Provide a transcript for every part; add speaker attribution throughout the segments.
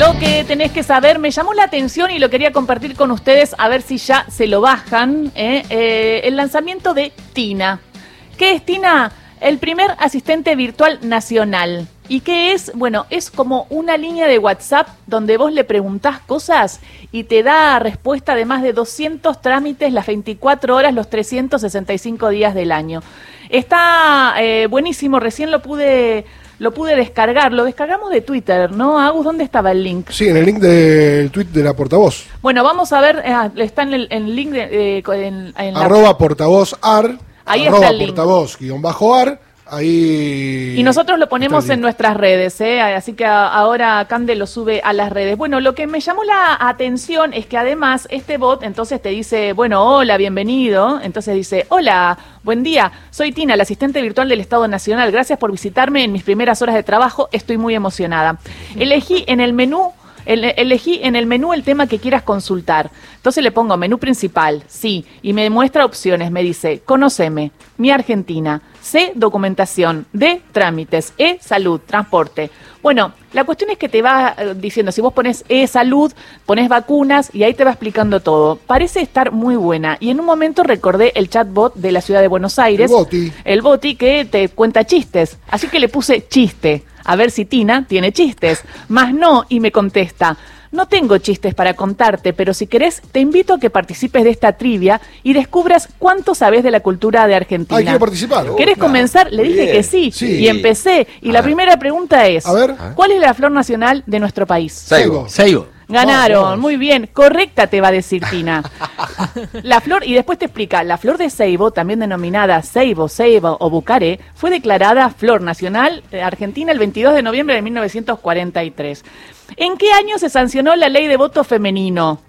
Speaker 1: Lo que tenés que saber, me llamó la atención y lo quería compartir con ustedes, a ver si ya se lo bajan, ¿eh? Eh, el lanzamiento de Tina. ¿Qué es Tina? El primer asistente virtual nacional. ¿Y qué es? Bueno, es como una línea de WhatsApp donde vos le preguntás cosas y te da respuesta de más de 200 trámites las 24 horas, los 365 días del año. Está eh, buenísimo, recién lo pude lo pude descargar, lo descargamos de Twitter, ¿no? Agus, ¿dónde estaba el link?
Speaker 2: Sí, en el link del tweet de la portavoz.
Speaker 1: Bueno, vamos a ver, eh, está en el, en link de, eh, en, en la-
Speaker 2: Arroba portavoz ar.
Speaker 1: Ahí
Speaker 2: arroba
Speaker 1: está el link.
Speaker 2: portavoz guion bajo ar. Ahí.
Speaker 1: Y nosotros lo ponemos en nuestras redes, ¿eh? así que ahora Cande lo sube a las redes. Bueno, lo que me llamó la atención es que además este bot entonces te dice, bueno, hola, bienvenido. Entonces dice, hola, buen día, soy Tina, la asistente virtual del Estado Nacional. Gracias por visitarme en mis primeras horas de trabajo, estoy muy emocionada. Elegí en el menú ele- Elegí en el menú el tema que quieras consultar. Entonces le pongo menú principal, sí, y me muestra opciones. Me dice, conoceme, mi Argentina, C, documentación, D, trámites, E, salud, transporte. Bueno, la cuestión es que te va eh, diciendo, si vos pones E, salud, pones vacunas y ahí te va explicando todo. Parece estar muy buena. Y en un momento recordé el chatbot de la ciudad de Buenos Aires.
Speaker 2: El Boti.
Speaker 1: El Boti que te cuenta chistes. Así que le puse chiste. A ver si Tina tiene chistes. Más no, y me contesta. No tengo chistes para contarte, pero si querés, te invito a que participes de esta trivia y descubras cuánto sabes de la cultura de Argentina.
Speaker 2: Ay, quiero participar.
Speaker 1: ¿Querés comenzar? Le dije
Speaker 3: Bien.
Speaker 1: que sí,
Speaker 2: Sí.
Speaker 1: Y empecé. Y la primera pregunta es:
Speaker 2: A ver.
Speaker 1: ¿Cuál es la flor nacional de nuestro país?
Speaker 3: Seibo.
Speaker 4: Seibo.
Speaker 1: Ganaron,
Speaker 2: Vamos.
Speaker 1: muy bien. Correcta te va a decir Tina. La flor, y después te explica, la flor de ceibo, también denominada ceibo, ceibo o bucare, fue declarada flor nacional de Argentina el 22 de noviembre de 1943. ¿En qué año se sancionó la ley de voto femenino?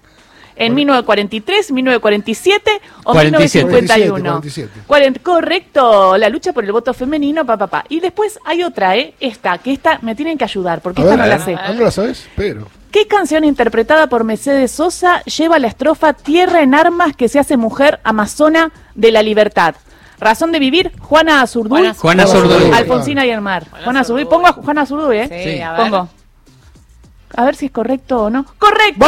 Speaker 1: ¿En 1943, 1947 o
Speaker 4: 47.
Speaker 1: 1951?
Speaker 2: 47.
Speaker 1: Cuaren- Correcto, la lucha por el voto femenino, papá, papá. Y después hay otra, ¿eh? Esta, que esta me tienen que ayudar, porque
Speaker 2: A
Speaker 1: esta
Speaker 2: ver,
Speaker 1: no la sé.
Speaker 2: ¿no la sabes? Pero.
Speaker 1: ¿Qué canción interpretada por Mercedes Sosa lleva la estrofa Tierra en armas que se hace mujer amazona de la libertad? Razón de vivir, Juana Azurduy.
Speaker 5: Juana
Speaker 2: Azurduy.
Speaker 1: Alfonsina y el mar. Juana Azurduy. Pongo a Juana Azurduy, ¿eh?
Speaker 5: Sí,
Speaker 4: Sí.
Speaker 5: a ver.
Speaker 1: Pongo. A ver si es correcto o no. ¡Correcto!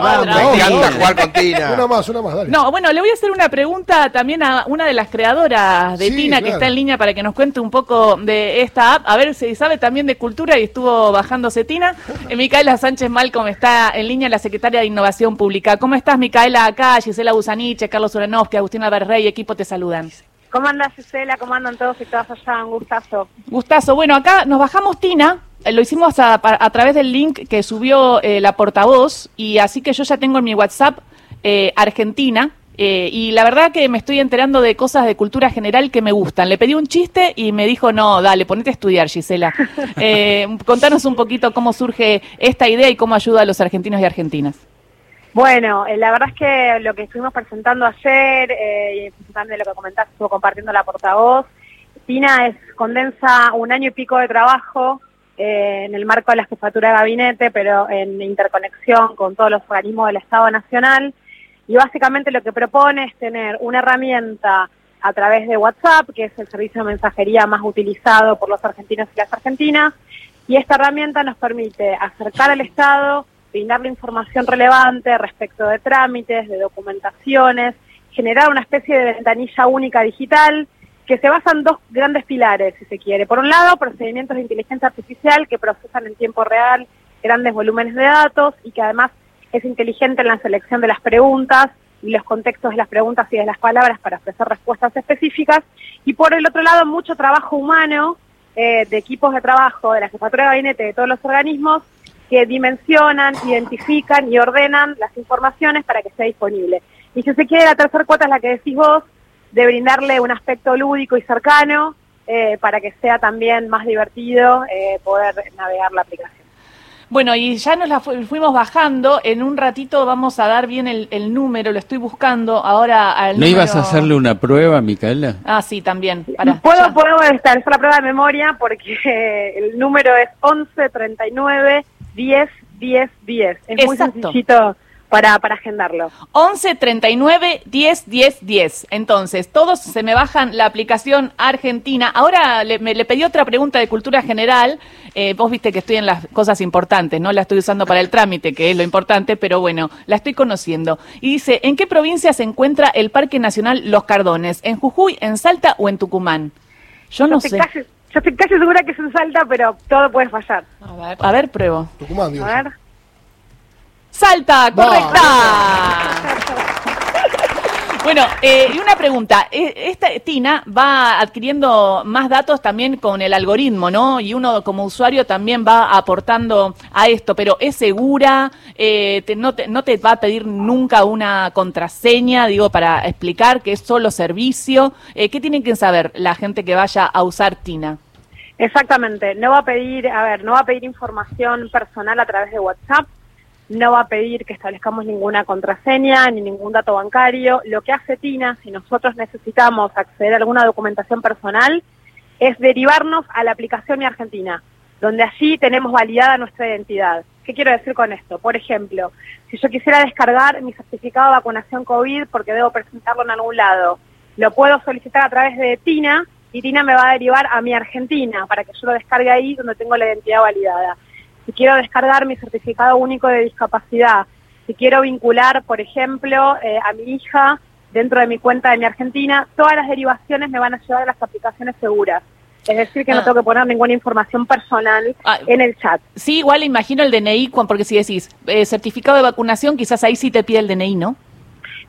Speaker 3: Vamos, me encanta jugar con Tina.
Speaker 2: Una más, una más, dale.
Speaker 1: No, bueno, le voy a hacer una pregunta también a una de las creadoras de
Speaker 2: Sí,
Speaker 1: Tina que está en línea para que nos cuente un poco de esta app. A ver si sabe también de cultura y estuvo bajándose Tina. Eh, Micaela Sánchez Malcom está en línea, la secretaria de Innovación Pública. ¿Cómo estás, Micaela? Acá, Gisela Busaniche, Carlos Uranovsky, Agustina Berrey, equipo te saludan.
Speaker 6: ¿Cómo andas, Gisela? ¿Cómo andan todos y todas allá? Un gustazo.
Speaker 1: Gustazo. Bueno, acá nos bajamos Tina. eh, Lo hicimos a, través del link que subió eh, la portavoz y así que yo ya tengo en mi WhatsApp eh, Argentina eh, y la verdad que me estoy enterando de cosas de cultura general que me gustan. Le pedí un chiste y me dijo, no, dale, ponete a estudiar, Gisela. Contanos un poquito cómo surge esta idea y cómo ayuda a los argentinos y argentinas.
Speaker 6: Bueno, eh, la verdad es que lo que estuvimos presentando ayer eh, y de lo que comentaste, estuvo compartiendo la portavoz. Tina es condensa un año y pico de trabajo eh, en el marco de la jefatura de gabinete, pero en interconexión con todos los organismos del Estado Nacional. Y básicamente lo que propone es tener una herramienta a través de WhatsApp, que es el servicio de mensajería más utilizado por los argentinos y las argentinas, y esta herramienta nos permite acercar al Estado, brindarle información relevante respecto de trámites, de documentaciones, generar una especie de ventanilla única digital que se basa en dos grandes pilares, si se quiere. Por un lado, procedimientos de inteligencia artificial que procesan en tiempo real grandes volúmenes de datos y que además es inteligente en la selección de las preguntas y los contextos de las preguntas y de las palabras para ofrecer respuestas específicas. Y por el otro lado, mucho trabajo humano eh, de equipos de trabajo de la jefatura de gabinete de todos los organismos que dimensionan, identifican y ordenan las informaciones para que sea disponible. Y si se quiere, la tercera cuota es la que decís vos, de brindarle un aspecto lúdico y cercano eh, para que sea también más divertido eh, poder navegar la aplicación.
Speaker 1: Bueno, y ya nos la fu- fuimos bajando. En un ratito vamos a dar bien el, el número, lo estoy buscando ahora al
Speaker 4: ¿No ibas a hacerle una prueba, Micaela?
Speaker 1: Ah, sí, también. Pará,
Speaker 6: Puedo,
Speaker 1: ya.
Speaker 6: puedo estar, es la prueba de memoria porque el número es 11 39 10 10 10. Es muy
Speaker 1: Exacto.
Speaker 6: sencillito para, para agendarlo.
Speaker 1: 11 39 10 10 10. Entonces, todos se me bajan la aplicación Argentina. Ahora le, me, le pedí otra pregunta de cultura general. Eh, vos viste que estoy en las cosas importantes, no la estoy usando para el trámite, que es lo importante, pero bueno, la estoy conociendo. Y dice, ¿en qué provincia se encuentra el Parque Nacional Los Cardones? ¿En Jujuy, en Salta o en Tucumán? Yo no sé.
Speaker 6: Yo estoy casi segura que es en Salta, pero todo puede fallar.
Speaker 1: A ver, a ver pruebo.
Speaker 2: Tucumán, digo.
Speaker 6: A ver.
Speaker 1: Salta, correcta. Bueno, eh, y una pregunta. Eh, Esta Tina va adquiriendo más datos también con el algoritmo, ¿no? Y uno como usuario también va aportando a esto, pero ¿es segura? Eh, te- no, te, ¿No te va a pedir nunca una contraseña, digo, para explicar que es solo servicio? Eh, ¿Qué tienen que saber la gente que vaya a usar Tina?
Speaker 6: Exactamente, no va a pedir, a ver, no va a pedir información personal a través de WhatsApp, no va a pedir que establezcamos ninguna contraseña ni ningún dato bancario. Lo que hace Tina, si nosotros necesitamos acceder a alguna documentación personal, es derivarnos a la aplicación Mi Argentina, donde allí tenemos validada nuestra identidad. ¿Qué quiero decir con esto? Por ejemplo, si yo quisiera descargar mi certificado de vacunación COVID porque debo presentarlo en algún lado, lo puedo solicitar a través de Tina y Tina me va a derivar a mi Argentina para que yo lo descargue ahí donde tengo la identidad validada. Si quiero descargar mi certificado único de discapacidad, si quiero vincular, por ejemplo, eh, a mi hija dentro de mi cuenta de mi Argentina, todas las derivaciones me van a llevar a las aplicaciones seguras. Es decir, que
Speaker 1: Ah.
Speaker 6: no tengo que poner ninguna información personal
Speaker 1: Ah.
Speaker 6: en el chat.
Speaker 1: Sí, igual imagino el DNI, porque si decís eh, certificado de vacunación, quizás ahí sí te pide el DNI, ¿no?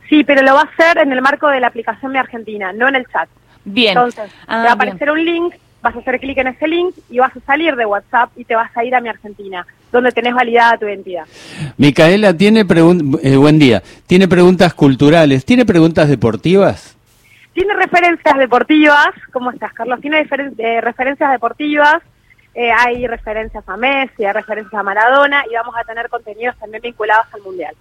Speaker 6: Sí, pero lo va a hacer en el marco de la aplicación Mi Argentina, no en el chat.
Speaker 1: Bien.
Speaker 6: Entonces,
Speaker 1: Ah,
Speaker 6: te va a
Speaker 1: bien.
Speaker 6: aparecer un link, vas a hacer clic en ese link y vas a salir de WhatsApp y te vas a ir a Mi Argentina, donde tenés validada tu identidad.
Speaker 4: Micaela tiene pregun- eh, buen día. Tiene preguntas culturales. ¿Tiene preguntas deportivas?
Speaker 6: Tiene referencias deportivas, ¿cómo estás, Carlos? Tiene eh, referencias deportivas, eh, hay referencias a Messi, hay referencias a Maradona y vamos a tener contenidos también vinculados al Mundial.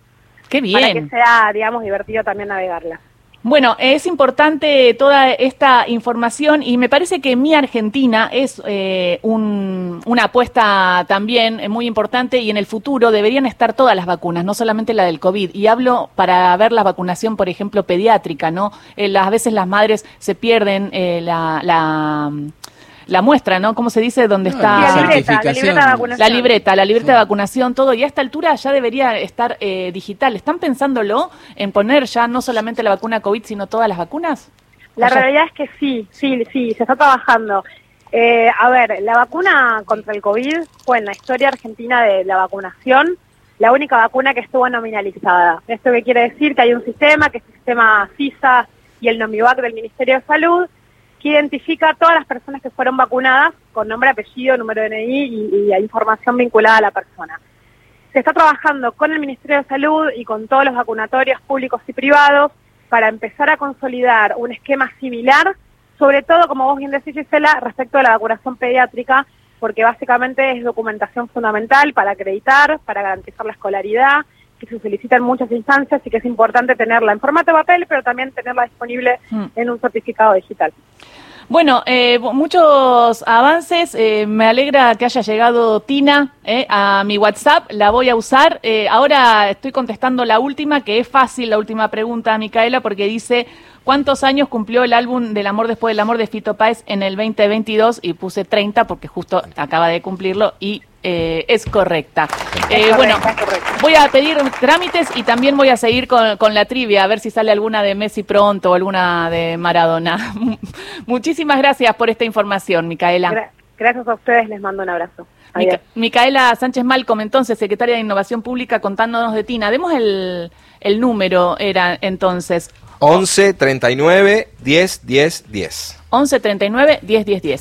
Speaker 1: Qué
Speaker 6: Para que
Speaker 1: bien.
Speaker 6: sea, digamos, divertido también navegarla.
Speaker 1: Bueno, es importante toda esta información y me parece que mi Argentina es eh, un- una apuesta también muy importante y en el futuro deberían estar todas las vacunas, no solamente la del COVID. Y hablo para ver la vacunación, por ejemplo, pediátrica, ¿no? Eh, las- a veces las madres se pierden eh, la, la, la muestra, ¿no? ¿Cómo se dice? Donde
Speaker 4: Ah,
Speaker 1: está...
Speaker 6: La libreta, la libreta de vacunación.
Speaker 1: La libreta, la libreta de vacunación, todo, y a esta altura ya debería estar eh, digital. ¿Están pensándolo en poner ya no solamente la vacuna COVID, sino todas las vacunas?
Speaker 6: La
Speaker 1: ¿O ya-
Speaker 6: realidad es que sí, sí, sí, se está trabajando. Eh, a ver, la vacuna contra el COVID fue en la historia argentina de la vacunación la única vacuna que estuvo nominalizada. ¿Esto qué quiere decir? Que hay un sistema, que es el sistema CISA y el NOMIVAC del Ministerio de Salud, que identifica a todas las personas que fueron vacunadas con nombre, apellido, número de DNI y, y información vinculada a la persona. Se está trabajando con el Ministerio de Salud y con todos los vacunatorios públicos y privados para empezar a consolidar un esquema similar, sobre todo, como vos bien decís, Gisela, respecto a la vacunación pediátrica, porque básicamente es documentación fundamental para acreditar, para garantizar la escolaridad, que se solicita en muchas instancias y que es importante tenerla en formato de papel, pero también tenerla disponible
Speaker 1: Mm.
Speaker 6: en un certificado digital.
Speaker 1: Bueno, eh, muchos avances. eh, me alegra que haya llegado Tina eh, a mi WhatsApp. La voy a usar. Eh, ahora estoy contestando la última, que es fácil, la última pregunta, Micaela, porque dice, ¿cuántos años cumplió el álbum del amor después del amor de Fito Páez en el 2022? Y puse 30 porque justo acaba de cumplirlo y eh, es correcta. Eh,
Speaker 6: correcta,
Speaker 1: bueno,
Speaker 6: es correcta.
Speaker 1: voy a pedir trámites y también voy a seguir con, con la trivia, a ver si sale alguna de Messi pronto o alguna de Maradona. Muchísimas gracias por esta información, Micaela.
Speaker 6: Gra- gracias a ustedes, les mando un abrazo.
Speaker 1: Mica- Micaela Sánchez Malcom, entonces, secretaria de Innovación Pública, contándonos de Tina. Demos el, el número, era entonces
Speaker 3: 11 39 10 10 10.
Speaker 1: 11 39 10 10 10.